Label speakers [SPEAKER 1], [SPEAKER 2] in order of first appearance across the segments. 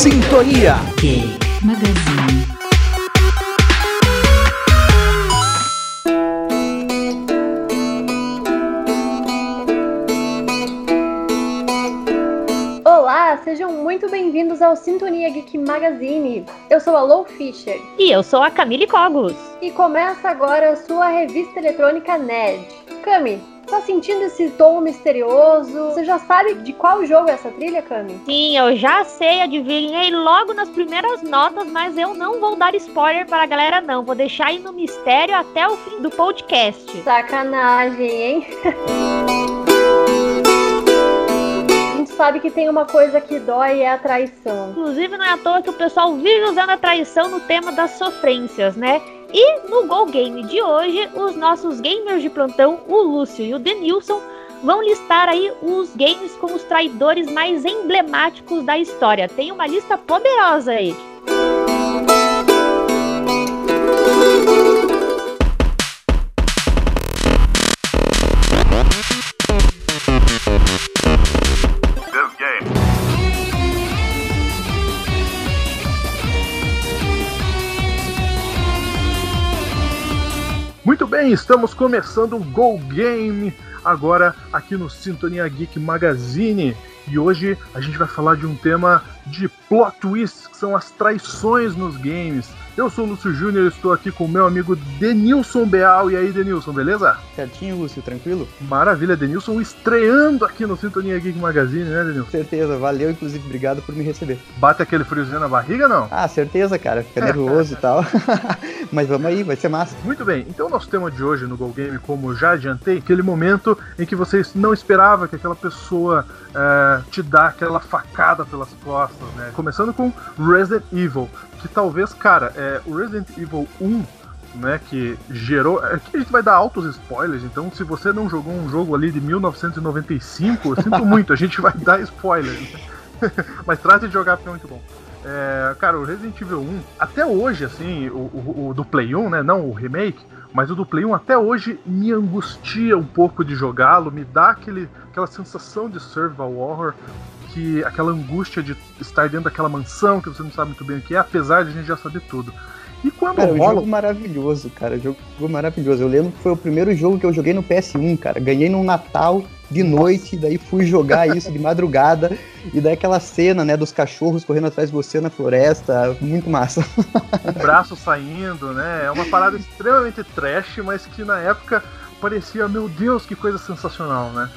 [SPEAKER 1] Sintonia
[SPEAKER 2] Gay Magazine.
[SPEAKER 3] Olá, sejam muito bem-vindos ao Sintonia Geek Magazine. Eu sou a Lou Fischer
[SPEAKER 4] E eu sou a Camille Cogos.
[SPEAKER 3] e começa agora a sua revista eletrônica Nerd. Cami, tá sentindo esse tom misterioso? Você já sabe de qual jogo é essa trilha, Cami?
[SPEAKER 4] Sim, eu já sei, adivinhei logo nas primeiras notas, mas eu não vou dar spoiler para a galera, não. Vou deixar aí no mistério até o fim do podcast.
[SPEAKER 3] Sacanagem, hein? A gente sabe que tem uma coisa que dói e é a traição.
[SPEAKER 4] Inclusive, não é à toa que o pessoal vive usando a traição no tema das sofrências, né? E no Go Game de hoje, os nossos gamers de plantão, o Lúcio e o Denilson, vão listar aí os games com os traidores mais emblemáticos da história. Tem uma lista poderosa aí.
[SPEAKER 5] Muito bem, estamos começando o Go Game agora aqui no Sintonia Geek Magazine. E hoje a gente vai falar de um tema de plot twists, que são as traições nos games. Eu sou o Lúcio Júnior, estou aqui com o meu amigo Denilson Beal. E aí, Denilson, beleza?
[SPEAKER 6] Certinho, Lúcio, tranquilo?
[SPEAKER 5] Maravilha, Denilson estreando aqui no Sintonia Geek Magazine, né, Denilson?
[SPEAKER 6] Certeza, valeu, inclusive, obrigado por me receber.
[SPEAKER 5] Bate aquele friozinho na barriga, não?
[SPEAKER 6] Ah, certeza, cara, fica nervoso e tal. Mas vamos aí, vai ser massa.
[SPEAKER 5] Muito bem, então o nosso tema de hoje no Go Game, como já adiantei, aquele momento em que você não esperava que aquela pessoa eh, te dá aquela facada pelas costas, né? Começando com Resident Evil, que talvez, cara, é, o Resident Evil 1 né, que gerou. Aqui a gente vai dar altos spoilers, então se você não jogou um jogo ali de 1995, eu sinto muito, a gente vai dar spoilers. né? Mas trate de jogar porque é muito bom. É, cara, o Resident Evil 1, até hoje, assim, o, o- o do Play 1, né? Não o remake, mas o do Play 1 até hoje me angustia um pouco de jogá-lo, me dá aquele, aquela sensação de survival horror, que aquela angústia de estar dentro daquela mansão que você não sabe muito bem o que é, apesar de a gente já saber tudo. E quando
[SPEAKER 6] Cara, é um
[SPEAKER 5] rola.
[SPEAKER 6] jogo maravilhoso, cara, jogo maravilhoso. Eu lembro que foi o primeiro jogo que eu joguei no PS1, cara. Ganhei num Natal de noite, daí fui jogar isso de madrugada, e daí aquela cena, né, dos cachorros correndo atrás de você na floresta, muito massa.
[SPEAKER 5] o braço saindo, né? É uma parada extremamente trash, mas que na época parecia, meu Deus, que coisa sensacional, né?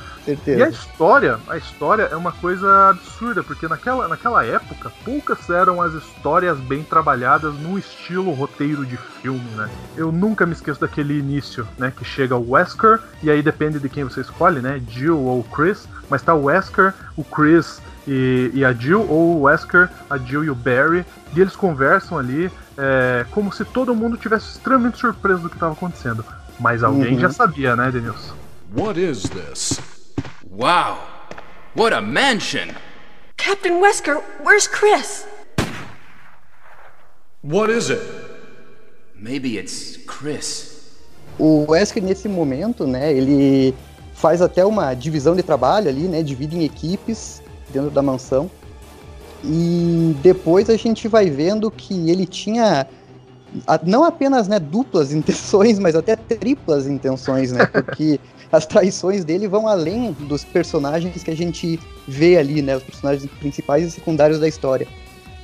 [SPEAKER 5] E a
[SPEAKER 6] Certeza.
[SPEAKER 5] história, a história é uma coisa absurda, porque naquela, naquela época poucas eram as histórias bem trabalhadas no estilo roteiro de filme, né? Eu nunca me esqueço daquele início, né? Que chega o Wesker, e aí depende de quem você escolhe, né? Jill ou Chris, mas tá o Wesker, o Chris e, e a Jill, ou o Wesker, a Jill e o Barry, e eles conversam ali é, como se todo mundo tivesse extremamente surpreso do que estava acontecendo. Mas alguém
[SPEAKER 6] Uhum.
[SPEAKER 5] já sabia, né, Denilson?
[SPEAKER 7] What is this? Wow! What a mansion!
[SPEAKER 8] Captain Wesker, where's Chris?
[SPEAKER 7] What is it? Maybe it's Chris.
[SPEAKER 6] O Wesker, nesse momento, né, ele faz até uma divisão de trabalho ali, né, divide em equipes dentro da mansão. E depois a gente vai vendo que ele tinha não apenas né, duplas intenções, mas até triplas intenções, né? Porque as traições dele vão além dos personagens que a gente vê ali, né? Os personagens principais e secundários da história.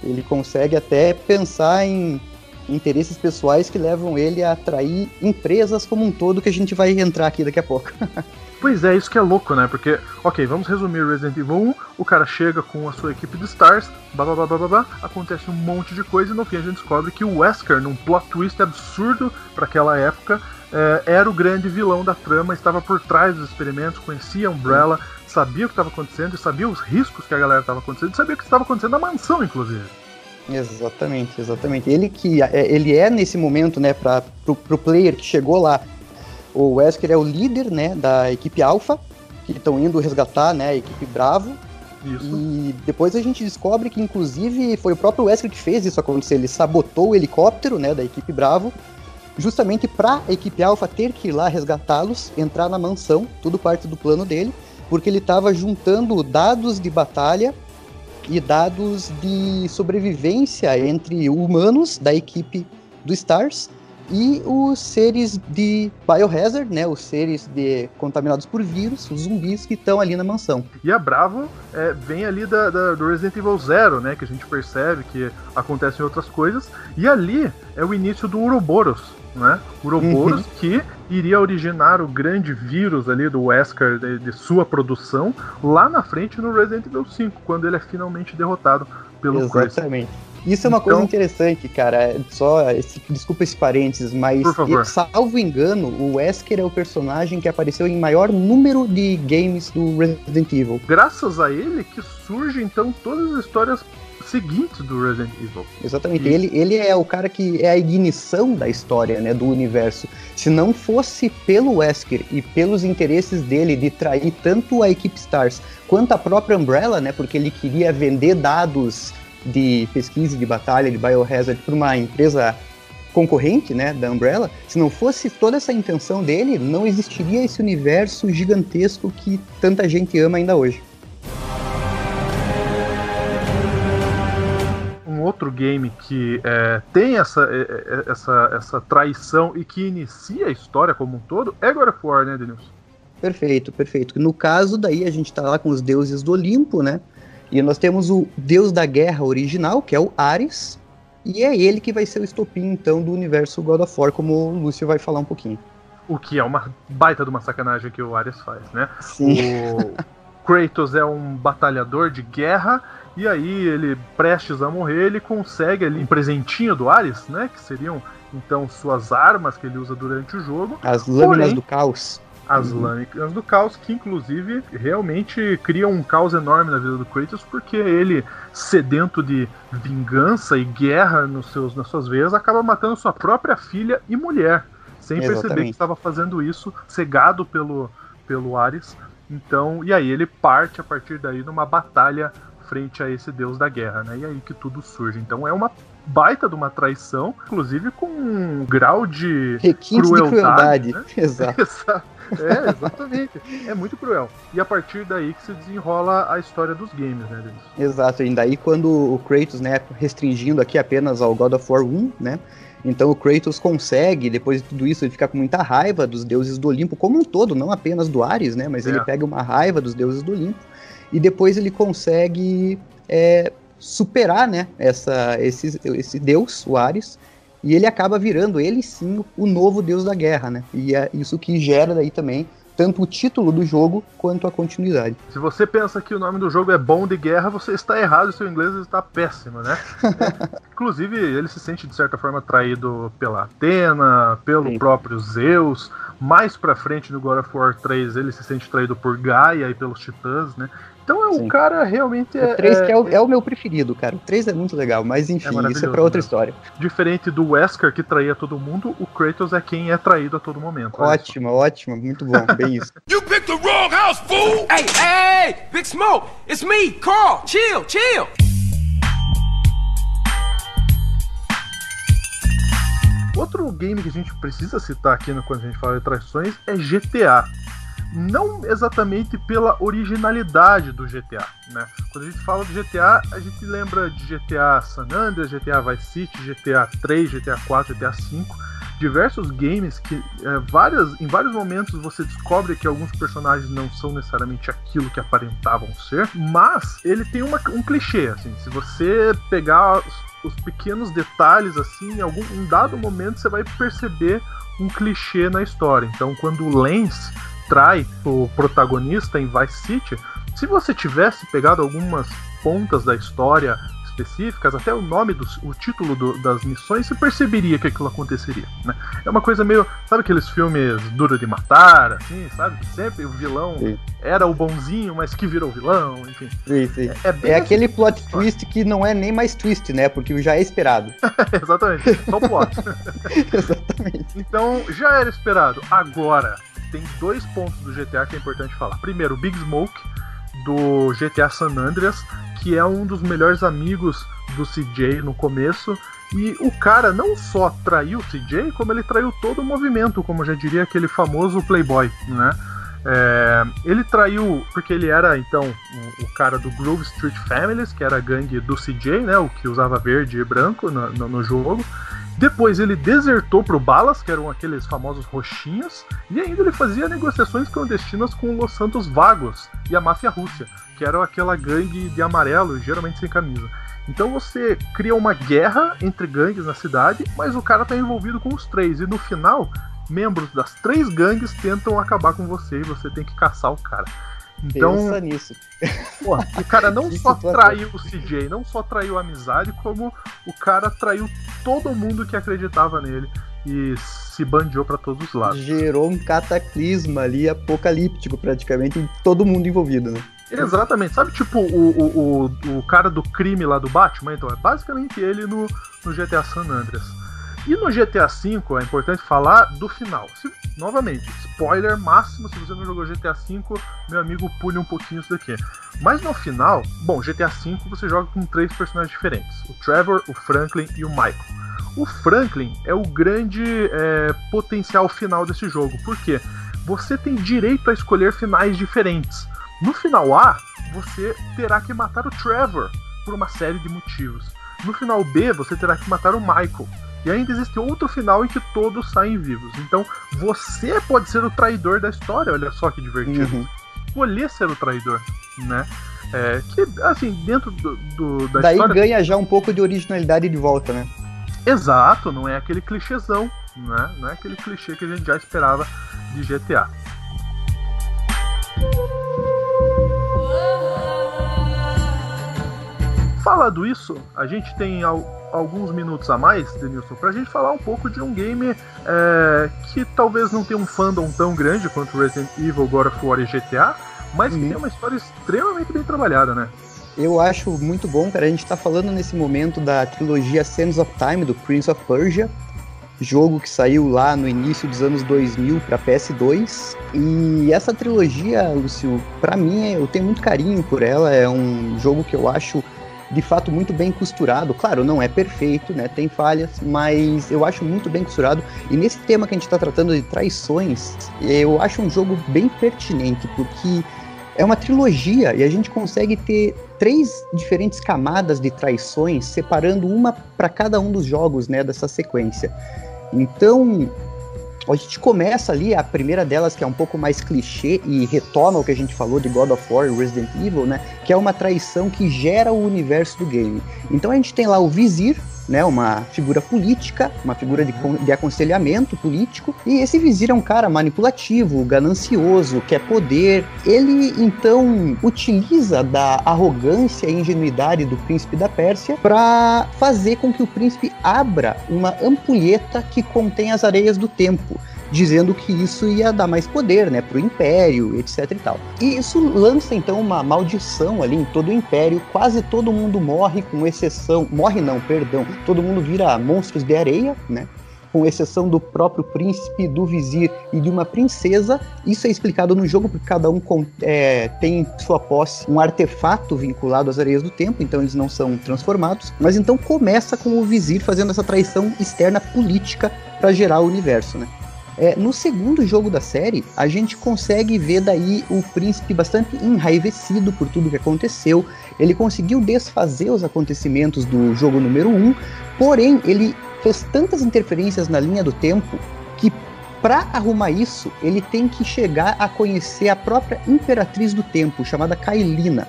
[SPEAKER 6] Ele consegue até pensar em interesses pessoais que levam ele a atrair empresas como um todo, que a gente vai entrar aqui daqui a pouco.
[SPEAKER 5] Pois é, isso que é louco, né? Porque, ok, vamos resumir Resident Evil 1, o cara chega com a sua equipe de Stars, blá blá blá blá blá, acontece um monte de coisa e no fim a gente descobre que o Wesker, num plot twist absurdo para aquela época, eh, era o grande vilão da trama, estava por trás dos experimentos, conhecia a Umbrella, sabia o que estava acontecendo, sabia os riscos que a galera estava acontecendo, sabia o que estava acontecendo na mansão, inclusive.
[SPEAKER 6] Exatamente, exatamente. Ele que é, ele é nesse momento, né, para pro, pro player que chegou lá, o Wesker é o líder, né, da equipe Alpha, que estão indo resgatar, né, a equipe Bravo.
[SPEAKER 5] Isso.
[SPEAKER 6] E depois a gente descobre que inclusive foi o próprio Wesker que fez isso acontecer. Ele sabotou o helicóptero, né, da equipe Bravo, justamente para a equipe Alpha ter que ir lá resgatá-los, entrar na mansão, tudo parte do plano dele, porque ele estava juntando dados de batalha e dados de sobrevivência entre humanos da equipe do Stars e os seres de Biohazard, né, os seres de contaminados por vírus, os zumbis que estão ali na mansão.
[SPEAKER 5] E a Bravo é, vem ali da, da- do Resident Evil Zero, né? Que a gente percebe que acontecem outras coisas. E ali é o início do Uroboros, né? Uroboros que iria originar o grande vírus ali do Wesker de, de sua produção lá na frente no Resident Evil 5, quando ele é finalmente derrotado pelo Chris.
[SPEAKER 6] Isso é uma coisa
[SPEAKER 5] Então-
[SPEAKER 6] interessante, cara. Só esse- desculpa esse parênteses, mas salvo engano, o Wesker é o personagem que apareceu em maior número de games do Resident Evil.
[SPEAKER 5] Graças a ele que surgem então todas as histórias seguintes do Resident Evil.
[SPEAKER 6] Exatamente.
[SPEAKER 5] Isso.
[SPEAKER 6] Ele, ele é o cara que é a ignição da história, né, do universo. Se não fosse pelo Wesker e pelos interesses dele de trair tanto a equipe Stars quanto a própria Umbrella, né, porque ele queria vender dados de pesquisa de batalha de Biohazard para uma empresa concorrente, né, da Umbrella, se não fosse toda essa intenção dele, não existiria esse universo gigantesco que tanta gente ama ainda hoje.
[SPEAKER 5] um outro game que é, tem essa, é, é, essa, essa traição e que inicia a história como um todo é God of War, né, Denilson?
[SPEAKER 6] Perfeito, perfeito. No caso, daí a gente tá lá com os deuses do Olimpo, né? E nós temos o deus da guerra original, que é o Ares, e é ele que vai ser o estopim, então, do universo God of War, como o Lúcio vai falar um pouquinho.
[SPEAKER 5] O que é uma baita de uma sacanagem que o Ares faz, né?
[SPEAKER 6] Sim.
[SPEAKER 5] O Kratos é um batalhador de guerra e aí ele, prestes a morrer, ele consegue ali um presentinho do Ares, né? Que seriam então suas armas que ele usa durante o jogo.
[SPEAKER 6] As lâminas
[SPEAKER 5] Porém-
[SPEAKER 6] do caos.
[SPEAKER 5] As
[SPEAKER 6] Uhum.
[SPEAKER 5] lâminas do caos, que inclusive realmente criam um caos enorme na vida do Kratos, porque ele, sedento de vingança e guerra nos seus, nas suas veias, acaba matando sua própria filha e mulher, sem perceber
[SPEAKER 6] Exatamente.
[SPEAKER 5] que estava fazendo isso, cegado pelo, pelo Ares. Então, e aí ele parte a partir daí numa batalha frente a esse deus da guerra, né? E aí que tudo surge. Então é uma baita de uma traição, inclusive com um grau de
[SPEAKER 6] Requintes
[SPEAKER 5] Crueldade,
[SPEAKER 6] de crueldade.
[SPEAKER 5] né?
[SPEAKER 6] Exato.
[SPEAKER 5] Exato. É, exatamente. É muito cruel. E a partir daí que se desenrola a história dos games, né, Denis?
[SPEAKER 6] Exato, e daí quando o Kratos, né, restringindo aqui apenas ao God of War 1, né, então o Kratos consegue, depois de tudo isso, ele ficar com muita raiva dos deuses do Olimpo como um todo, não apenas do Ares, né, mas
[SPEAKER 5] É.
[SPEAKER 6] ele pega uma raiva dos deuses do Olimpo, e depois ele consegue é, superar, né, essa, esse, esse deus, o Ares, e ele acaba virando, ele sim, o novo deus da guerra, né, e é isso que gera daí também tanto o título do jogo quanto a continuidade.
[SPEAKER 5] Se você pensa que o nome do jogo é Bom de Guerra, você está errado, seu inglês está péssimo, né? Inclusive, ele se sente de certa forma traído pela Atena, pelo
[SPEAKER 6] Sim.
[SPEAKER 5] próprio Zeus. Mais pra frente no God of War 3, ele se sente traído por Gaia e pelos Titãs, né? Então é um
[SPEAKER 6] Sim.
[SPEAKER 5] cara realmente é,
[SPEAKER 6] O 3
[SPEAKER 5] é-
[SPEAKER 6] que é o, é o meu preferido, cara. O 3 é muito legal, mas enfim, isso é pra outra
[SPEAKER 5] mesmo.
[SPEAKER 6] história.
[SPEAKER 5] diferente do Wesker que traía todo mundo, o Kratos é quem é traído a todo momento.
[SPEAKER 6] Ótima, ótima, muito bom, bem isso.
[SPEAKER 9] You picked the wrong house, fool!
[SPEAKER 1] Hey, hey, hey, Big Smoke, it's me, Carl. Chill, chill.
[SPEAKER 5] Outro game que a gente precisa citar aqui no- quando a gente fala de traições é GTA. Não exatamente pela originalidade do GTA, né? Quando a gente fala de GTA, a gente lembra de GTA San Andreas, GTA Vice City, GTA 3, GTA 4, GTA 5, diversos games que é, várias, em vários momentos você descobre que alguns personagens não são necessariamente aquilo que aparentavam ser, mas ele tem uma- um clichê, assim, se você pegar os, os pequenos detalhes, assim, em algum um dado momento você vai perceber um clichê na história. Então, quando o Lance trai o protagonista em Vice City, se você tivesse pegado algumas pontas da história específicas, até o nome do o título do- das missões, você perceberia que aquilo aconteceria. Né? É uma coisa meio, sabe aqueles filmes duro de matar, assim, sabe? Que sempre o vilão
[SPEAKER 6] Sim.
[SPEAKER 5] era o bonzinho, mas que virou vilão, enfim.
[SPEAKER 6] Sim, sim.
[SPEAKER 5] É,
[SPEAKER 6] É
[SPEAKER 5] essa
[SPEAKER 6] aquele plot twist que não é nem mais twist, né? Porque já é esperado.
[SPEAKER 5] Exatamente, só plot.
[SPEAKER 6] Exatamente.
[SPEAKER 5] Então, já era esperado. Agora, tem dois pontos do GTA que é importante falar. Primeiro, o Big Smoke, do GTA San Andreas, que é um dos melhores amigos do CJ no começo. E o cara não só traiu o CJ, como ele traiu todo o movimento, como já diria aquele famoso Playboy, né? É, ele traiu, porque ele era então o, o, cara do Grove Street Families, que era a gangue do CJ, né? O que usava verde e branco no, no, no jogo. Depois ele desertou para o Balas, que eram aqueles famosos roxinhos, e ainda ele fazia negociações clandestinas com Los Santos Vagos e a máfia russa, que era aquela gangue de amarelo, geralmente sem camisa. Então você cria uma guerra entre gangues na cidade, mas o cara está envolvido com os três, e no final, membros das três gangues tentam acabar com você e você tem que caçar o cara. Então,
[SPEAKER 6] Pensa nisso.
[SPEAKER 5] Pô, o cara não só traiu o CJ, não só traiu a amizade, como o cara traiu todo mundo que acreditava nele e se bandiou para todos os lados.
[SPEAKER 6] Gerou um cataclisma ali, apocalíptico praticamente, em todo mundo envolvido, né?
[SPEAKER 5] Exatamente. Sabe, tipo, o, o, o, o cara do crime lá do Batman? Então, é basicamente ele no, no GTA San Andreas. E no GTA V é importante falar do final. Se, novamente, spoiler máximo, se você não jogou GTA V, meu amigo, pule um pouquinho isso daqui. Mas no final, bom, GTA V você joga com três personagens diferentes: o Trevor, o Franklin e o Michael. O Franklin é o grande é, potencial final desse jogo, porque você tem direito a escolher finais diferentes. No final A, você terá que matar o Trevor por uma série de motivos. No final B, você terá que matar o Michael. E ainda existe outro final em que todos saem vivos. Então, você pode ser o traidor da história, olha só que divertido. Uhum. Escolher ser o traidor, né? É, que, assim, dentro do, do da
[SPEAKER 6] Daí
[SPEAKER 5] história...
[SPEAKER 6] ganha já um pouco de originalidade de volta, né?
[SPEAKER 5] Exato, não é aquele clichêzão, né? Não é aquele clichê que a gente já esperava de GTA. Falado isso, a gente tem alguns minutos a mais, Denilson, pra gente falar um pouco de um game é, que talvez não tenha um fandom tão grande quanto Resident Evil, God of War e GTA, mas que uhum. tem uma história extremamente bem trabalhada, né?
[SPEAKER 6] Eu acho muito bom, cara. A gente tá falando nesse momento da trilogia Sands of Time, do Prince of Persia, jogo que saiu lá no início dos anos 2000 para PS2. E essa trilogia, Lúcio, para mim eu tenho muito carinho por ela. É um jogo que eu acho de fato muito bem costurado. Claro, não é perfeito, né? Tem falhas, mas eu acho muito bem costurado. E nesse tema que a gente está tratando de traições, eu acho um jogo bem pertinente, porque é uma trilogia e a gente consegue ter três diferentes camadas de traições, separando uma para cada um dos jogos, né, dessa sequência. Então, a gente começa ali, a primeira delas, que é um pouco mais clichê e retoma o que a gente falou de God of War e Resident Evil, né? Que é uma traição que gera o universo do game. Então a gente tem lá o Vizir, né, uma figura política, uma figura de, de, aconselhamento político, e esse vizir é um cara manipulativo, ganancioso, quer poder. Ele então utiliza da arrogância e ingenuidade do príncipe da Pérsia para fazer com que o príncipe abra uma ampulheta que contém as areias do tempo dizendo que isso ia dar mais poder, né, pro império, etc e tal. E isso lança então uma maldição ali em todo o império, quase todo mundo morre com exceção, morre não, perdão, todo mundo vira monstros de areia, né? com exceção do próprio príncipe, do vizir e de uma princesa. Isso é explicado no jogo porque cada um é, tem em sua posse um artefato vinculado às areias do tempo, então eles não são transformados. Mas então começa com o vizir fazendo essa traição externa política para gerar o universo, né? É, no segundo jogo da série, a gente consegue ver daí o príncipe bastante enraivecido por tudo que aconteceu. Ele conseguiu desfazer os acontecimentos do jogo número 1, um, porém ele fez tantas interferências na linha do tempo que para arrumar isso, ele tem que chegar a conhecer a própria imperatriz do tempo, chamada Kailina.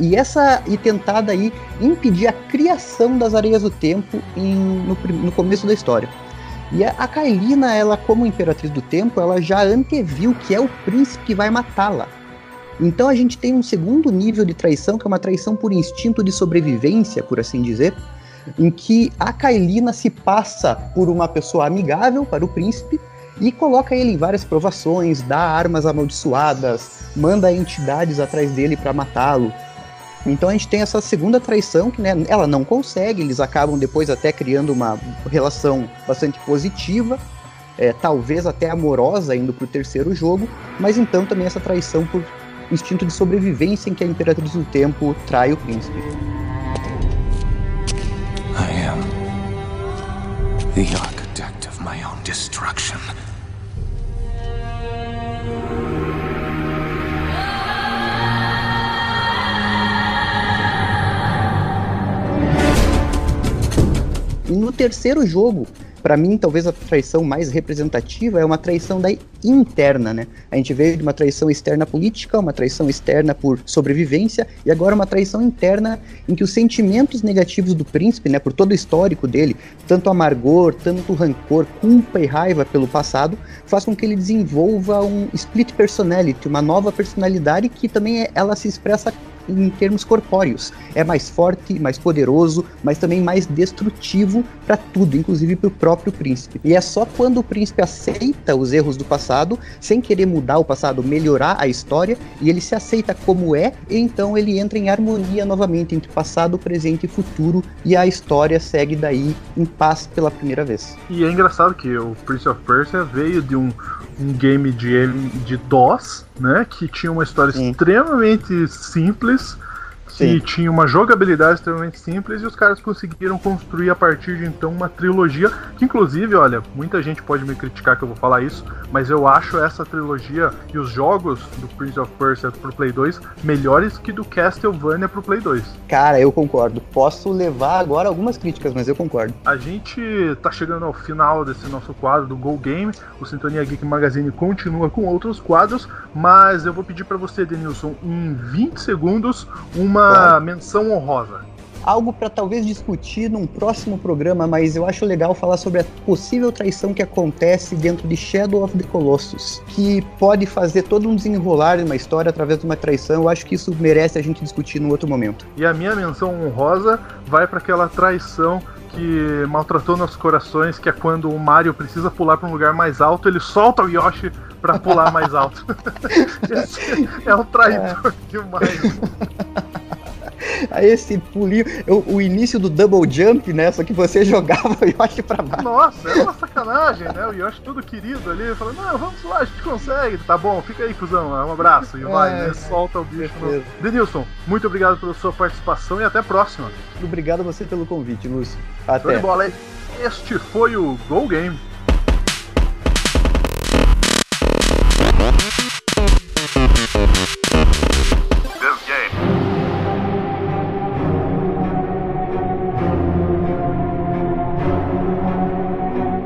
[SPEAKER 6] E essa e tentar daí impedir a criação das areias do tempo em, no, no começo da história. E a Kailina, ela como imperatriz do tempo, ela já anteviu que é o príncipe que vai matá-la. Então a gente tem um segundo nível de traição, que é uma traição por instinto de sobrevivência, por assim dizer, em que a Kailina se passa por uma pessoa amigável para o príncipe e coloca ele em várias provações, dá armas amaldiçoadas, manda entidades atrás dele para matá-lo. Então a gente tem essa segunda traição que né, ela não consegue, eles acabam depois até criando uma relação bastante positiva, é, talvez até amorosa indo para o terceiro jogo, mas então também essa traição por instinto de sobrevivência em que a Imperatriz do Tempo trai o príncipe. I am the no terceiro jogo, para mim, talvez a traição mais representativa é uma traição da interna, né? A gente veio de uma traição externa política, uma traição externa por sobrevivência e agora uma traição interna em que os sentimentos negativos do príncipe, né, por todo o histórico dele, tanto amargor, tanto rancor, culpa e raiva pelo passado, faz com que ele desenvolva um split personality, uma nova personalidade que também é, ela se expressa em termos corpóreos. É mais forte, mais poderoso, mas também mais destrutivo para tudo, inclusive para o próprio príncipe. E é só quando o príncipe aceita os erros do passado, sem querer mudar o passado, melhorar a história, e ele se aceita como é, e então ele entra em harmonia novamente entre passado, presente e futuro, e a história segue daí em paz pela primeira vez.
[SPEAKER 5] E é engraçado que o Prince of Persia veio de um, um game de, de DOS, né? Que tinha uma história Sim. extremamente simples Sim. tinha uma jogabilidade extremamente simples e os caras conseguiram construir a partir de então uma trilogia que inclusive, olha, muita gente pode me criticar que eu vou falar isso, mas eu acho essa trilogia e os jogos do Prince of Persia pro Play 2 melhores que do Castlevania pro Play 2.
[SPEAKER 6] Cara, eu concordo. Posso levar agora algumas críticas, mas eu concordo.
[SPEAKER 5] A gente tá chegando ao final desse nosso quadro do Go Game. O Sintonia Geek Magazine continua com outros quadros, mas eu vou pedir para você, Denilson, em 20 segundos, uma claro. menção honrosa.
[SPEAKER 6] Algo para talvez discutir num próximo programa, mas eu acho legal falar sobre a possível traição que acontece dentro de Shadow of the Colossus, que pode fazer todo um desenrolar de uma história através de uma traição. Eu acho que isso merece a gente discutir num outro momento.
[SPEAKER 5] E a minha menção honrosa vai para aquela traição que maltratou nossos corações, que é quando o Mario precisa pular para um lugar mais alto, ele solta o Yoshi para pular mais alto. Esse é um traidor é. demais.
[SPEAKER 6] Aí esse pulinho, o, o, início do double jump, né? Só que você jogava o Yoshi pra baixo.
[SPEAKER 5] Nossa, é uma sacanagem, né? O Yoshi todo querido ali, falando, não, vamos lá, a gente consegue. Tá bom, fica aí, cuzão, um abraço. E vai, é, né? Solta o bicho. No... Denilson, muito obrigado pela sua participação e até a próxima.
[SPEAKER 6] Obrigado a você pelo convite, Lúcio. Até.
[SPEAKER 5] Show de bola. Este foi o Go Game.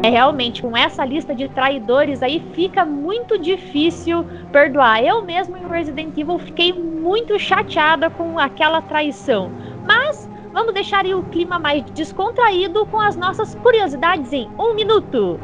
[SPEAKER 4] É realmente com essa lista de traidores aí fica muito difícil perdoar. Eu mesmo em Resident Evil fiquei muito chateada com aquela traição. Mas vamos deixar o clima mais descontraído com as nossas curiosidades em um minuto.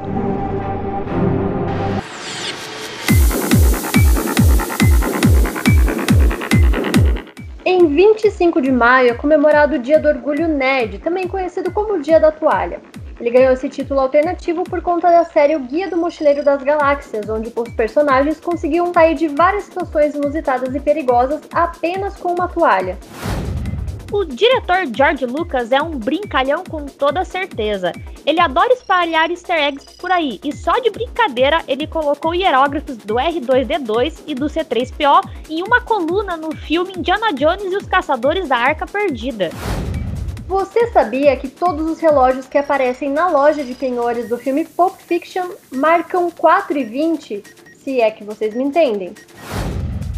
[SPEAKER 3] Em 25 de maio é comemorado o Dia do Orgulho Nerd, também conhecido como o Dia da Toalha. Ele ganhou esse título alternativo por conta da série O Guia do Mochileiro das Galáxias, onde os personagens conseguiam sair de várias situações inusitadas e perigosas apenas com uma toalha.
[SPEAKER 4] O diretor George Lucas é um brincalhão com toda certeza. Ele adora espalhar easter eggs por aí, e só de brincadeira ele colocou hierógrafos do R2D2 e do C3PO em uma coluna no filme Indiana Jones e os Caçadores da Arca Perdida.
[SPEAKER 3] Você sabia que todos os relógios que aparecem na loja de penhores do filme Pulp Fiction marcam 4,20? Se é que vocês me entendem.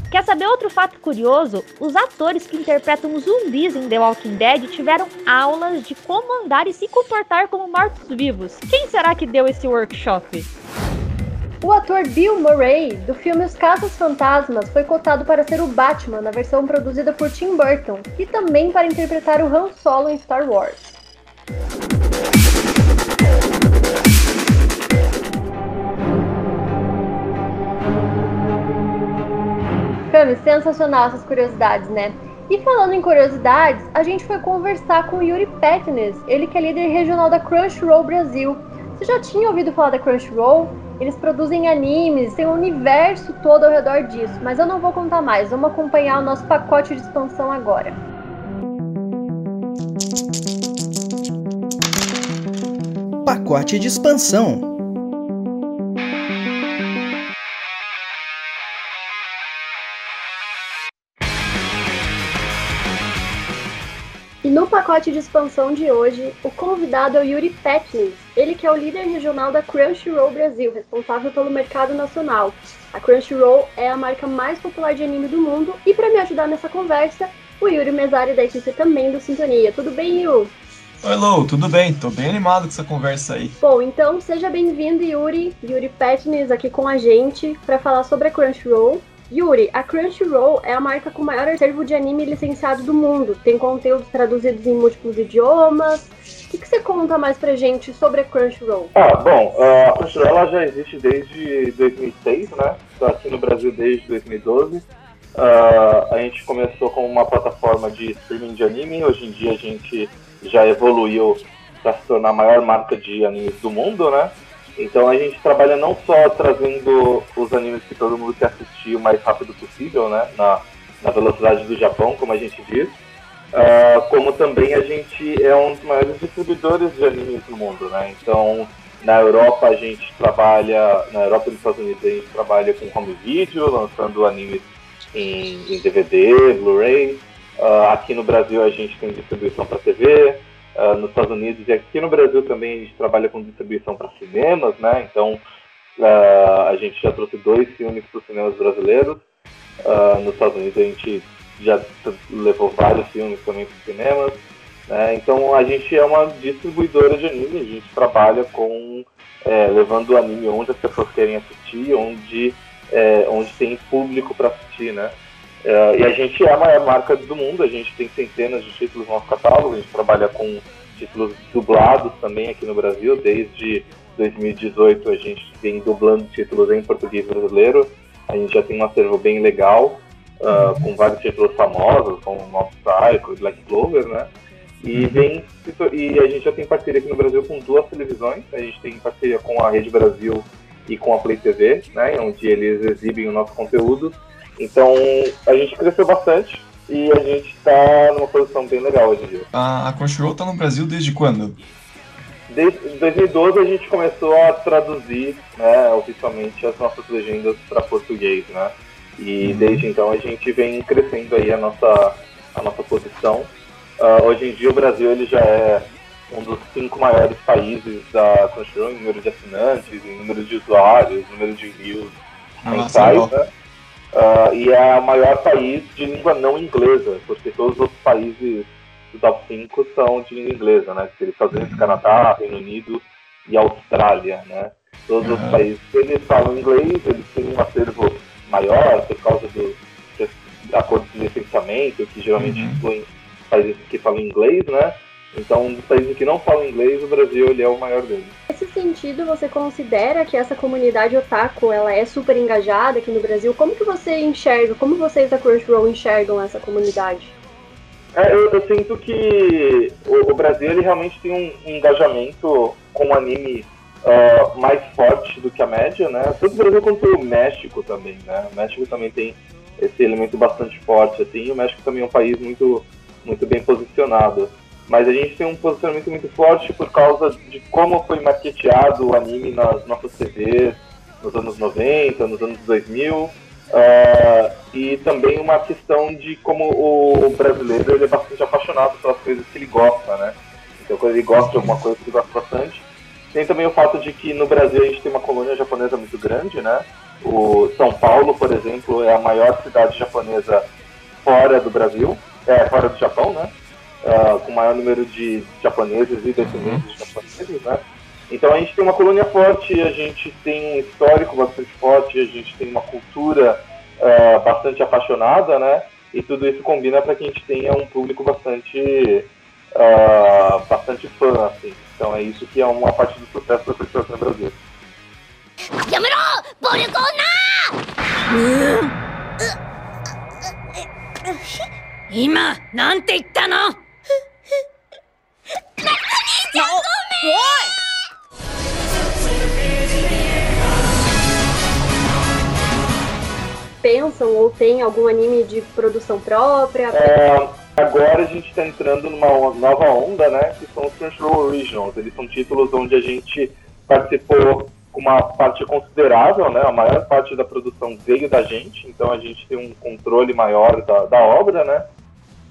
[SPEAKER 4] Quer saber outro fato curioso? Os atores que interpretam zumbis em The Walking Dead tiveram aulas de como andar e se comportar como mortos-vivos. Quem será que deu esse workshop?
[SPEAKER 3] O ator Bill Murray, do filme Os Caças Fantasmas, foi cotado para ser o Batman na versão produzida por Tim Burton e também para interpretar o Han Solo em Star Wars. Cami, sensacional essas curiosidades, né? E falando em curiosidades, a gente foi conversar com o Yuri Petnes, ele que é líder regional da Crunchyroll Brasil. Você já tinha ouvido falar da Crunchyroll? Eles produzem animes, tem um universo todo ao redor disso, mas eu não vou contar mais. Vamos acompanhar o nosso pacote de expansão agora.
[SPEAKER 10] Pacote de expansão.
[SPEAKER 3] No pacote de expansão de hoje, o convidado é o Yuri Petnis, ele que é o líder regional da Crunchyroll Brasil, responsável pelo mercado nacional. A Crunchyroll é a marca mais popular de anime do mundo e para me ajudar nessa conversa, o Yuri Mesari da equipe também do Sintonia. Tudo bem, Yu?
[SPEAKER 11] Oi, Lou, tudo bem? Tô bem animado com essa conversa aí.
[SPEAKER 3] Bom, então seja bem-vindo, Yuri, Yuri Petnis aqui com a gente para falar sobre a Crunchyroll. Yuri, a Crunchyroll é a marca com maior acervo de anime licenciado do mundo. Tem conteúdos traduzidos em múltiplos idiomas. O que, que você conta mais pra gente sobre a Crunchyroll?
[SPEAKER 12] Ah, bom, a Crunchyroll já existe desde 2006, né? Está aqui no Brasil desde 2012. Uh, a gente começou com uma plataforma de streaming de anime. Hoje em dia a gente já evoluiu para se tornar a maior marca de animes do mundo, né? Então a gente trabalha não só trazendo os animes que todo mundo quer assistir o mais rápido possível, né? Na, na velocidade do Japão, como a gente diz, uh, como também a gente é um dos maiores distribuidores de animes no mundo, né? Então na Europa a gente trabalha, na Europa e nos Estados Unidos a gente trabalha com home video, lançando animes em, em DVD, Blu-ray. Uh, aqui no Brasil a gente tem distribuição para TV, uh, nos Estados Unidos e aqui no Brasil também a gente trabalha com distribuição para cinemas, né? Então uh, a gente já trouxe dois filmes para os cinemas brasileiros. nos Estados Unidos a gente já levou vários filmes também para os cinemas. Né? Então a gente é uma distribuidora de anime, a gente trabalha com é, levando o anime onde as pessoas querem assistir, onde, é, onde tem público para assistir, né? É, e a gente é a maior marca do mundo, a gente tem centenas de títulos no nosso catálogo, a gente trabalha com títulos dublados também aqui no Brasil, desde 2018 a gente vem dublando títulos em português brasileiro, a gente já tem um acervo bem legal, uh, com vários títulos famosos, como Mob Psycho, Black Clover, né? E, vem, e a gente já tem parceria aqui no Brasil com duas televisões, a gente tem parceria com a Rede Brasil e com a Play TV, né, onde eles exibem o nosso conteúdo. Então a gente cresceu bastante e a gente está numa posição bem legal hoje em dia.
[SPEAKER 11] A, Crunchyroll está no Brasil desde quando?
[SPEAKER 12] Desde 2012 a gente começou a traduzir né, oficialmente as nossas legendas para português, né? E uhum. desde então a gente vem crescendo aí a nossa, a nossa posição. Uh, hoje em dia o Brasil ele já é um dos cinco maiores países da Crunchyroll em número de assinantes, em número de usuários, número de views mensais, né? Uh, e é o maior país de língua não inglesa, porque todos os outros países do top 5 são de língua inglesa, né? Estados Unidos, Canadá, Reino Unido e Austrália, né? Todos uhum. os países eles falam inglês, eles têm um acervo maior por causa do, do acordo de licenciamento, que geralmente uhum. incluem países que falam inglês, né? Então, dos países que não falam inglês, o Brasil ele é o maior deles.
[SPEAKER 3] Nesse sentido, você considera que essa comunidade otaku ela é super engajada aqui no Brasil? Como que você enxerga, como vocês da Crunchyroll enxergam essa comunidade?
[SPEAKER 12] É, eu, eu, sinto que o, o, Brasil ele realmente tem um engajamento com o anime uh, mais forte do que a média, né? Tanto o Brasil quanto o México também, né? O México também tem esse elemento bastante forte, assim, e o México também é um país muito, muito bem posicionado mas a gente tem um posicionamento muito forte por causa de como foi marketeado o anime nas nossas TVs nos anos 90, nos anos 2000, uh, ah, e também uma questão de como o brasileiro ele é bastante apaixonado pelas coisas que ele gosta, né? Então, quando ele gosta de alguma coisa que ele gosta bastante. Tem também o fato de que no Brasil a gente tem uma colônia japonesa muito grande, né? O São Paulo, por exemplo, é a maior cidade japonesa fora do Brasil, é, fora do Japão, né? uh, com maior número de japoneses e descendentes de japoneses, né? Então a gente tem uma colônia forte, a gente tem um histórico bastante forte, a gente tem uma cultura uh, bastante apaixonada, né? E tudo isso combina para que a gente tenha um público bastante uh, bastante fã, assim. Então é isso que é uma parte do sucesso da pessoa no Brasil. やめろ暴力
[SPEAKER 13] 女今なんて言ったの
[SPEAKER 3] Pensam ou tem algum anime de produção própria?
[SPEAKER 12] É, agora a gente está entrando numa nova onda, né? Que são os Crunchyroll Originals. Eles são títulos onde a gente participou com uma parte considerável, né? A maior parte da produção veio da gente, então a gente tem um controle maior da, da obra, né?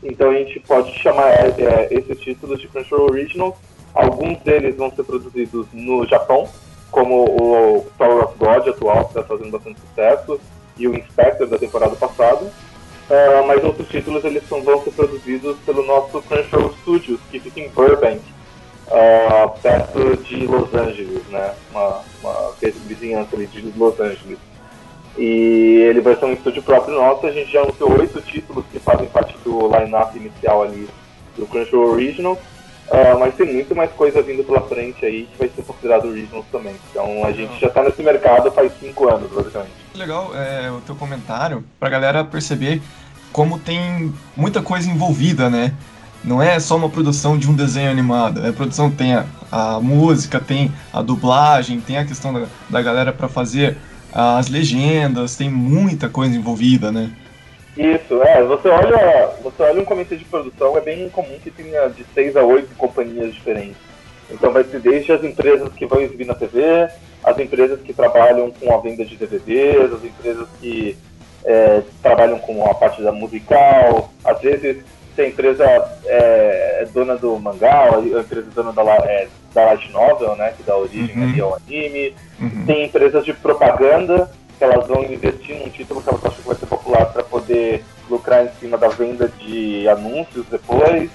[SPEAKER 12] Então a gente pode chamar é, é, esses títulos de Crunchyroll Originals. Alguns deles vão ser produzidos no Japão, como o Tower of God atual, que está fazendo bastante sucesso, e o Inspector da temporada passada. Uh, mas outros títulos eles são, vão ser produzidos pelo nosso Crunchyroll Studios, que fica em Burbank, uh, perto de Los Angeles, né? Uma, uma vizinhança ali de Los Angeles. E ele vai ser um estúdio próprio nosso, a gente já anunciou oito títulos que fazem parte do line-up inicial ali do Crunchyroll Original. Uh, mas tem muito mais coisa vindo pela frente aí que vai ser considerado Original também. Então a gente já está nesse mercado faz cinco anos, basicamente.
[SPEAKER 11] Legal é, o teu comentário, pra galera perceber como tem muita coisa envolvida, né? Não é só uma produção de um desenho animado. É produção tem a, a música, tem a dublagem, tem a questão da, da galera para fazer as legendas, tem muita coisa envolvida, né?
[SPEAKER 12] Isso, é. Você olha, você olha um comitê de produção, é bem comum que tenha de 6 a 8 companhias diferentes. Então vai ser desde as empresas que vão exibir na TV, as empresas que trabalham com a venda de DVDs, as empresas que é, trabalham com a parte da musical, às vezes se a empresa é, é dona do mangá, a empresa é dona da, é, da light novel, né, que dá origem uhum. ali ao anime, uhum. tem empresas de propaganda, que elas vão investir num título que elas acham que vai ser popular para poder lucrar em cima da venda de anúncios depois.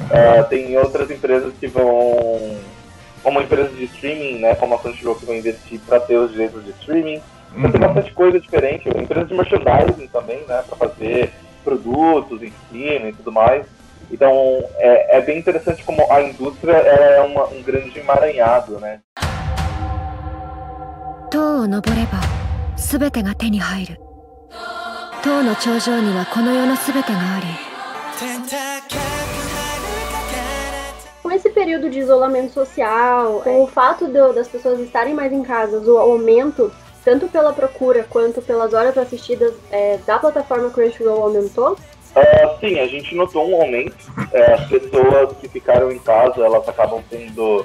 [SPEAKER 12] Uhum. Uh, tem outras empresas que vão, como empresas de streaming, né, como a Crunchyroll, que vão investir para ter os direitos de streaming. Então tem bastante coisa diferente. Empresas de merchandising também, né, para fazer produtos em cima e tudo mais. Então é, é bem interessante como a indústria é uma, um grande emaranhado, né? 塔を登れば 全てが手に入る塔の頂上にはこの世の全てがあり
[SPEAKER 3] Com esse período de isolamento social, com o fato de, das pessoas estarem mais em casa, o aumento tanto pela procura quanto pelas horas assistidas é, da plataforma Crunchyroll aumentou?
[SPEAKER 12] Uh, sim, a gente notou um aumento. É, as pessoas que ficaram em casa, elas acabam tendo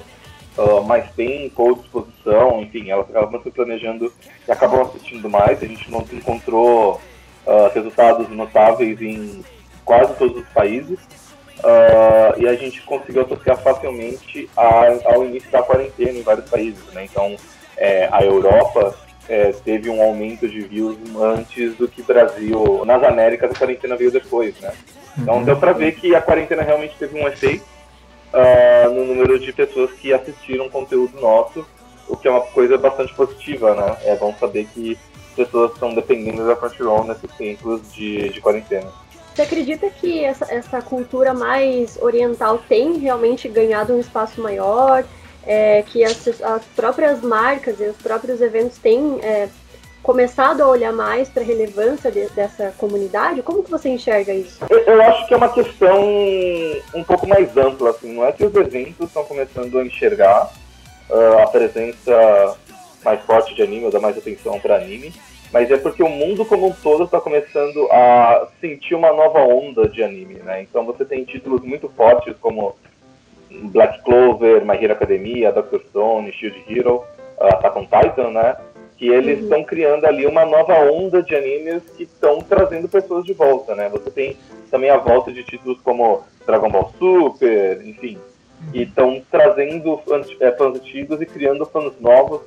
[SPEAKER 12] uh, mais tempo ou disposição, enfim, elas acabam se planejando e acabam assistindo mais. A gente não encontrou uh, resultados notáveis em quase todos os países. e a gente conseguiu associar facilmente a, ao início da quarentena em vários países. Né? Então, é, a Europa é, teve um aumento de views antes do que Brasil. Nas Américas, a quarentena veio depois, né? Então uhum. deu para ver que a quarentena realmente teve um efeito uh, no número de pessoas que assistiram conteúdo nosso, o que é uma coisa bastante positiva, né? É bom saber que pessoas estão dependendo da Crunchyroll nesses tempos de, de quarentena.
[SPEAKER 3] Você acredita que essa, essa cultura mais oriental tem realmente ganhado um espaço maior? é, que as, as, próprias marcas e os próprios eventos têm é, começado a olhar mais para a relevância de, dessa comunidade? Como que você enxerga isso?
[SPEAKER 12] Eu, eu, acho que é uma questão um pouco mais ampla, assim, não é que os eventos estão começando a enxergar uh, a presença mais forte de anime, ou dar mais atenção para anime, mas é porque o mundo como um todo está começando a sentir uma nova onda de anime, né? Então você tem títulos muito fortes como Black Clover, My Hero Academia, Doctor Stone, Shield Hero, uh, Attack on Titan, né? Que eles estão uhum. criando ali uma nova onda de animes que estão trazendo pessoas de volta, né? Você tem também a volta de títulos como Dragon Ball Super, enfim, e estão trazendo fãs, é, fãs antigos e criando fãs novos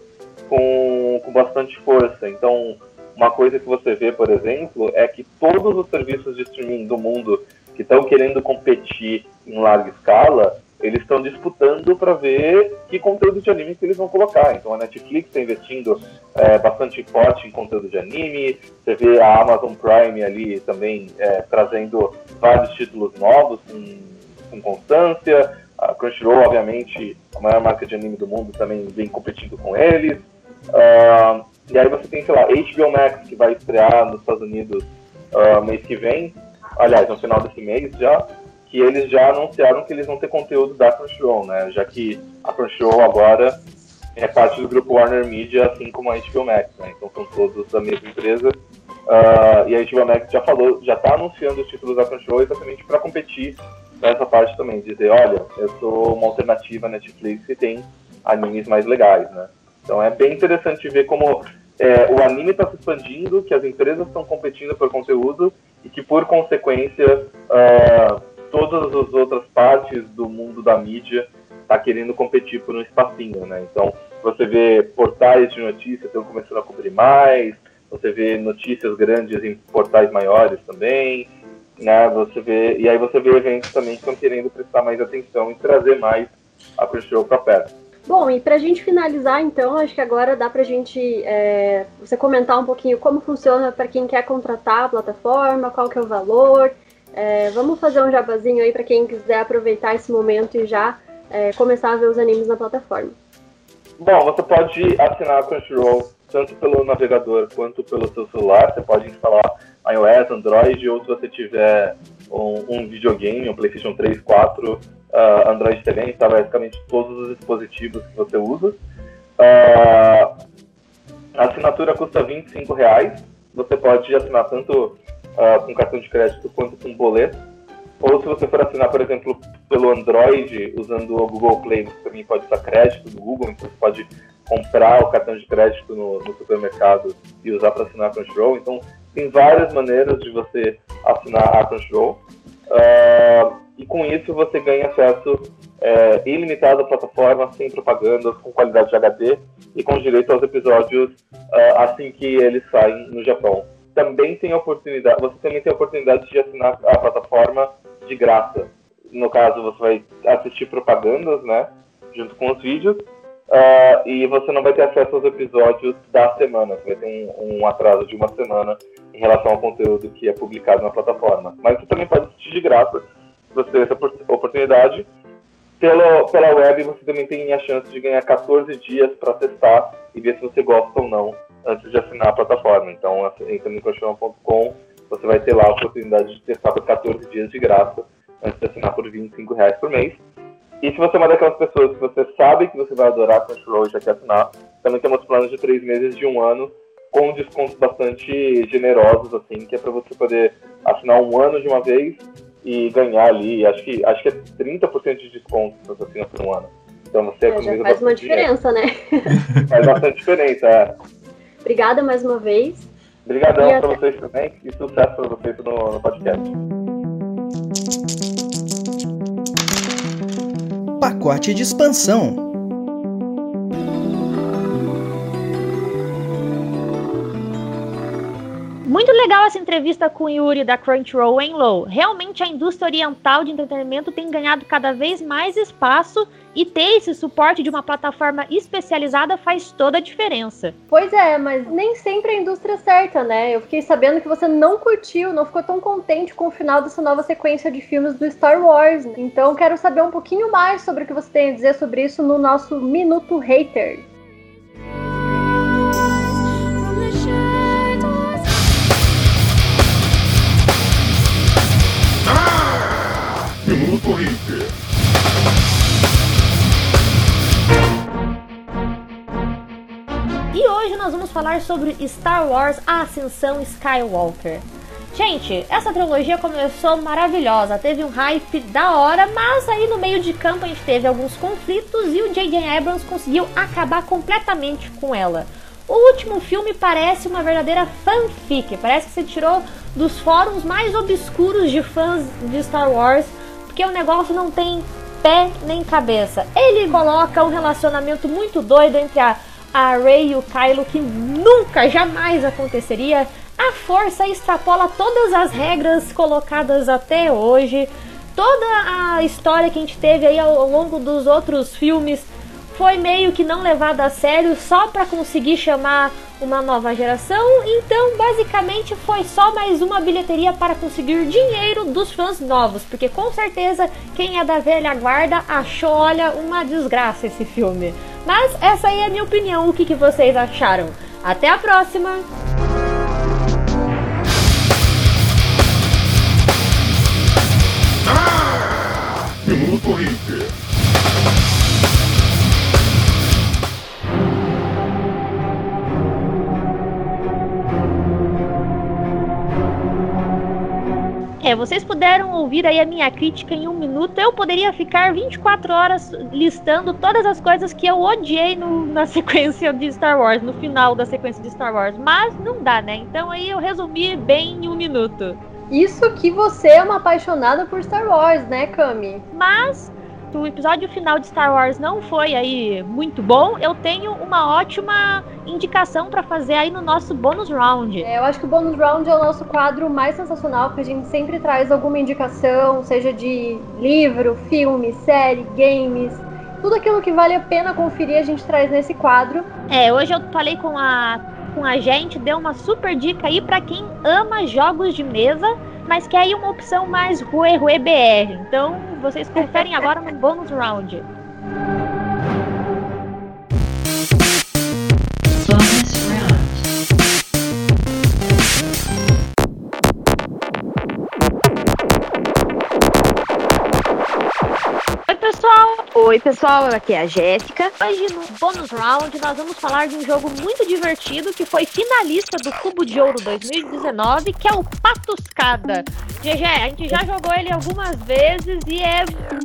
[SPEAKER 12] com, com bastante força. Então, uma coisa que você vê, por exemplo, é que todos os serviços de streaming do mundo que estão querendo competir em larga escala eles estão disputando para ver que conteúdo de anime que eles vão colocar. Então a Netflix está investindo é, bastante forte em conteúdo de anime, você vê a Amazon Prime ali também é, trazendo vários títulos novos com, com constância. A Crunchyroll, obviamente, a maior marca de anime do mundo, também vem competindo com eles. Uh, e aí você tem, sei lá, HBO Max, que vai estrear nos Estados Unidos uh, mês que vem. Aliás, no final desse mês já que eles já anunciaram que eles vão ter conteúdo da Crunchyroll, né? Já que a Crunchyroll agora é parte do grupo Warner Media, assim como a HBO Max, né? Então são todos da mesma empresa. Uh, e a HBO Max já falou, já está anunciando os títulos da Crunchyroll exatamente para competir nessa parte também, dizer, olha, eu sou uma alternativa Netflix e tem animes mais legais, né? Então é bem interessante ver como é, o anime está se expandindo, que as empresas estão competindo por conteúdo e que por consequência uh, todas as outras partes do mundo da mídia está querendo competir por um espacinho, né? Então, você vê portais de notícias estão começando a cobrir mais, você vê notícias grandes em portais maiores também, né? Você vê e aí você vê eventos também que estão querendo prestar mais atenção e trazer mais a Crunchyroll para perto.
[SPEAKER 3] Bom, e para a gente finalizar, então, acho que agora dá para a gente é, você comentar um pouquinho como funciona para quem quer contratar a plataforma, qual que é o valor. É, vamos fazer um jabazinho aí para quem quiser aproveitar esse momento e já é, começar a ver os animes na plataforma.
[SPEAKER 12] Bom, você pode assinar a Crunchyroll tanto pelo navegador quanto pelo seu celular. Você pode instalar iOS, Android, ou se você tiver um, um videogame, um PlayStation 3, 4, uh, Android também, está basicamente todos os dispositivos que você usa. Uh, a assinatura custa 25 reais. Você pode assinar tanto uh, com cartão de crédito quanto com boleto. Ou se você for assinar, por exemplo, pelo Android, usando o Google Play, você também pode usar crédito do Google, então você pode comprar o cartão de crédito no, no supermercado e usar para assinar a Crunchyroll. Então, tem várias maneiras de você assinar a Crunchyroll. Uh, e com isso você ganha acesso é, ilimitado à plataforma, sem propagandas, com qualidade de HD e com direito aos episódios uh, assim que eles saem no Japão. Também tem oportunidade, você também tem a oportunidade de assinar a plataforma de graça. No caso, você vai assistir propagandas, né, junto com os vídeos, Uh, e você não vai ter acesso aos episódios da semana. Você vai ter um, um, atraso de uma semana em relação ao conteúdo que é publicado na plataforma. Mas você também pode assistir de graça, você ter essa oportunidade. Pela, pela web, você também tem a chance de ganhar 14 dias para testar e ver se você gosta ou não antes de assinar a plataforma. Então, entrando em colchão.com, você vai ter lá a oportunidade de testar por 14 dias de graça antes de assinar por 25 reais por mês. E se você é uma daquelas pessoas que você sabe que você vai adorar Crunchyroll e já quer assinar, também temos planos de três meses de um ano com descontos bastante generosos, assim, que é para você poder assinar um ano de uma vez e ganhar ali, acho que, acho que é 30% de desconto se você assina por um ano. Então você
[SPEAKER 3] é, já faz uma diferença,
[SPEAKER 12] dinheiro. né? faz bastante diferença, é.
[SPEAKER 3] Obrigada mais uma vez.
[SPEAKER 12] Obrigadão para até... vocês também e sucesso para vocês no, no podcast.
[SPEAKER 10] pacote de expansão.
[SPEAKER 4] Muito legal essa entrevista com o Yuri da Crunchyroll em Low. Realmente a indústria oriental de entretenimento tem ganhado cada vez mais espaço e ter esse suporte de uma plataforma especializada faz toda a diferença.
[SPEAKER 3] Pois é, mas nem sempre a indústria certa, né? Eu fiquei sabendo que você não curtiu, não ficou tão contente com o final dessa nova sequência de filmes do Star Wars. Então quero saber um pouquinho mais sobre o que você tem a dizer sobre isso no nosso Minuto Hater.
[SPEAKER 4] E hoje nós vamos falar sobre Star Wars A Ascensão Skywalker. Gente, essa trilogia começou maravilhosa, teve um hype da hora, mas aí no meio de campo a gente teve alguns conflitos e o J.J. Abrams conseguiu acabar completamente com ela. O último filme parece uma verdadeira fanfic, parece que você tirou dos fóruns mais obscuros de fãs de Star Wars, porque o negócio não tem pé nem cabeça. Ele coloca um relacionamento muito doido entre a a Rey e o Kylo que nunca, jamais aconteceria. A força extrapola todas as regras colocadas até hoje. Toda a história que a gente teve aí ao longo dos outros filmes foi meio que não levada a sério só para conseguir chamar uma nova geração. Então, basicamente, foi só mais uma bilheteria para conseguir dinheiro dos fãs novos, porque com certeza quem é da velha guarda achou, olha, uma desgraça esse filme. Mas essa aí é a minha opinião. O que, que vocês acharam? Até a próxima!
[SPEAKER 9] Minuto
[SPEAKER 4] É, vocês puderam ouvir aí a minha crítica em um minuto. Eu poderia ficar 24 horas listando todas as coisas que eu odiei no, na sequência de Star Wars, no final da sequência de Star Wars. Mas não dá, né? Então aí eu resumi bem em um minuto.
[SPEAKER 3] Isso que você é uma apaixonada por Star Wars, né, Cami?
[SPEAKER 4] Mas o episódio final de Star Wars não foi aí muito bom, eu tenho uma ótima indicação para fazer aí no nosso bônus round.
[SPEAKER 3] É, eu acho que o bônus round é o nosso quadro mais sensacional, porque a gente sempre traz alguma indicação, seja de livro, filme, série, games. Tudo aquilo que vale a pena conferir a gente traz nesse quadro.
[SPEAKER 4] É, hoje eu falei com a, com a gente, deu uma super dica aí para quem ama jogos de mesa, mas quer aí uma opção mais Rue Rue BR. Então vocês conferem agora no bônus round. Oi, pessoal,
[SPEAKER 14] aqui é a Jéssica.
[SPEAKER 4] Hoje, no bônus round, nós vamos falar de um jogo muito divertido que foi finalista do Cubo de Ouro 2019, que é o Patuscada. GG, a gente já jogou ele algumas vezes e é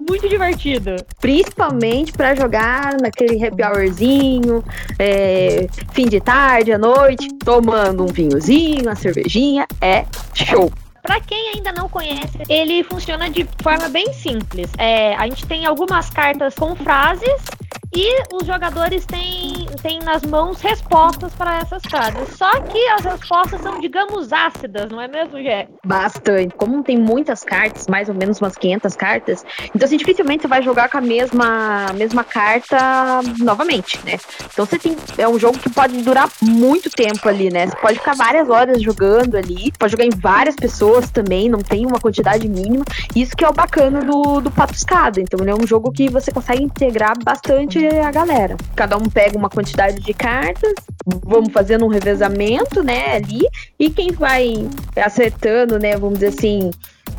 [SPEAKER 4] muito divertido.
[SPEAKER 14] Principalmente para jogar naquele happy hourzinho, é, fim de tarde, à noite, tomando um vinhozinho, uma cervejinha. É show!
[SPEAKER 4] Para quem ainda não conhece, ele funciona de forma bem simples. É, a gente tem algumas cartas com frases e os jogadores têm, têm nas mãos respostas para essas frases. Só que as respostas são, digamos, ácidas, não é mesmo, Jé?
[SPEAKER 14] Bastante. Como tem muitas cartas, mais ou menos umas 500 cartas, então assim, dificilmente você vai jogar com a mesma, mesma carta novamente, né? Então você tem. É um jogo que pode durar muito tempo ali, né? Você pode ficar várias horas jogando ali, pode jogar em várias pessoas também, não tem uma quantidade mínima. Isso que é o bacana do, do Patuscada. Então ele é um jogo que você consegue integrar bastante a galera. Cada um pega uma quantidade de cartas, vamos fazendo um revezamento, né, ali, e quem vai acertando, né, vamos dizer assim,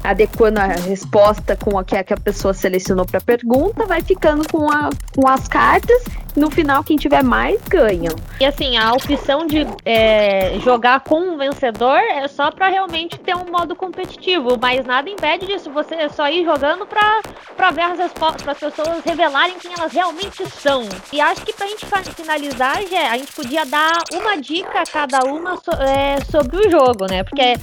[SPEAKER 14] adequando a resposta com a que a pessoa selecionou para a pergunta, vai ficando com, a, com as cartas. No final, quem tiver mais ganha.
[SPEAKER 4] E assim, a opção de é, jogar com um vencedor é só para realmente ter um modo competitivo, mas nada impede disso. Você só ir jogando para ver as respostas, para as pessoas revelarem quem elas realmente são. E acho que para a gente finalizar, a gente podia dar uma dica a cada uma so, é, sobre o jogo, né? Porque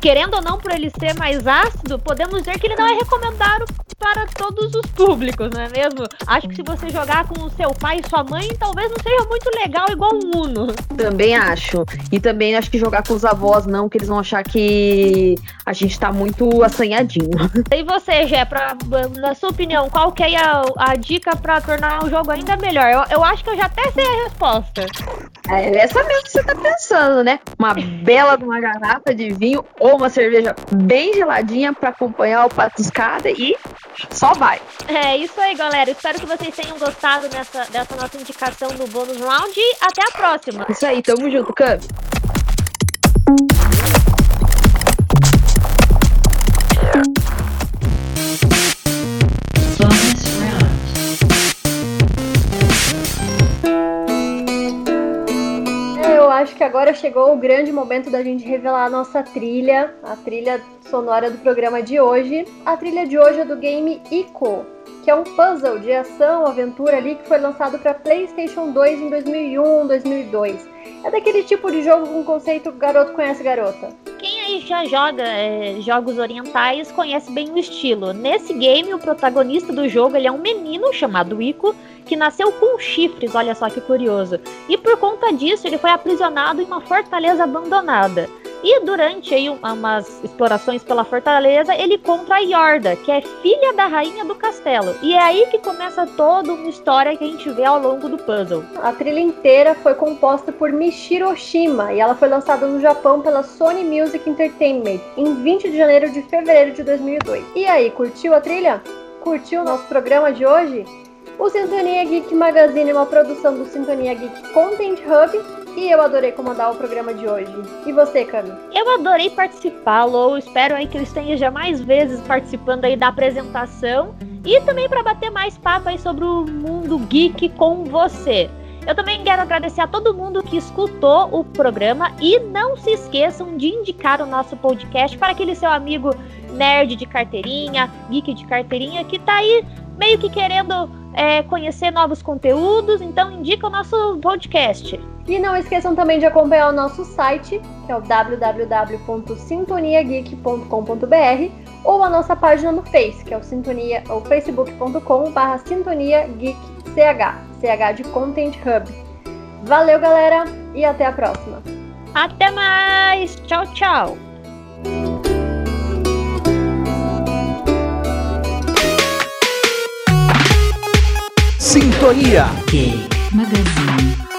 [SPEAKER 4] querendo ou não, por ele ser mais ácido, podemos dizer que ele não é recomendado para todos os públicos, não é mesmo? Acho que se você jogar com o seu pai e sua mãe, talvez não seja muito legal igual um Uno.
[SPEAKER 14] Também acho. E também acho que jogar com os avós não, que eles vão achar que a gente tá muito assanhadinho.
[SPEAKER 4] E você, Gé, pra, na sua opinião, qual que é a, a dica para tornar o jogo ainda melhor? Eu, eu acho que eu já até sei a resposta.
[SPEAKER 14] É essa mesmo que você tá pensando, né? Uma bela de uma garrafa de vinho ou uma cerveja bem geladinha para acompanhar o patuscada e só vai.
[SPEAKER 4] É isso aí, galera. Espero que vocês tenham gostado dessa, dessa nossa indicação do bônus round e até a próxima.
[SPEAKER 14] Isso aí, tamo junto, Cami.
[SPEAKER 3] Que agora chegou o grande momento da gente revelar a nossa trilha, a trilha sonora do programa de hoje. A trilha de hoje é do game Ico, que é um puzzle de ação, aventura ali que foi lançado para PlayStation 2 em 2001, 2002. É daquele tipo de jogo com conceito garoto conhece garota.
[SPEAKER 4] Quem aí já joga é, jogos orientais conhece bem o estilo. Nesse game, o protagonista do jogo ele é um menino chamado Ico que nasceu com chifres, olha só que curioso. E por conta disso, ele foi aprisionado em uma fortaleza abandonada. E durante aí umas explorações pela fortaleza, ele encontra a Yorda, que é filha da rainha do castelo. E é aí que começa toda uma história que a gente vê ao longo do puzzle.
[SPEAKER 3] A trilha inteira foi composta por Michiro Oshima e ela foi lançada no Japão pela Sony Music Entertainment em 20 de janeiro de fevereiro de 2002. E aí, curtiu a trilha? Curtiu o nosso programa de hoje? O Sintonia Geek Magazine é uma produção do Sintonia Geek Content Hub e eu adorei comandar o programa de hoje. E você, Cami?
[SPEAKER 4] Eu adorei participar, Lou. Espero aí que eu esteja mais vezes participando aí da apresentação e também para bater mais papo aí sobre o mundo geek com você. Eu também quero agradecer a todo mundo que escutou o programa e não se esqueçam de indicar o nosso podcast para aquele seu amigo nerd de carteirinha, geek de carteirinha que tá aí meio que querendo é, conhecer novos conteúdos, então indica o nosso podcast.
[SPEAKER 3] E não esqueçam também de acompanhar o nosso site, que é o www.sintoniageek.com.br ou a nossa página no Face, que é o sintonia ou facebook.com/barra sintonia geek ch, ch de Content Hub. Valeu, galera, e até a próxima.
[SPEAKER 4] Até mais. Tchau, tchau.
[SPEAKER 10] Sintonia.
[SPEAKER 2] Magazine.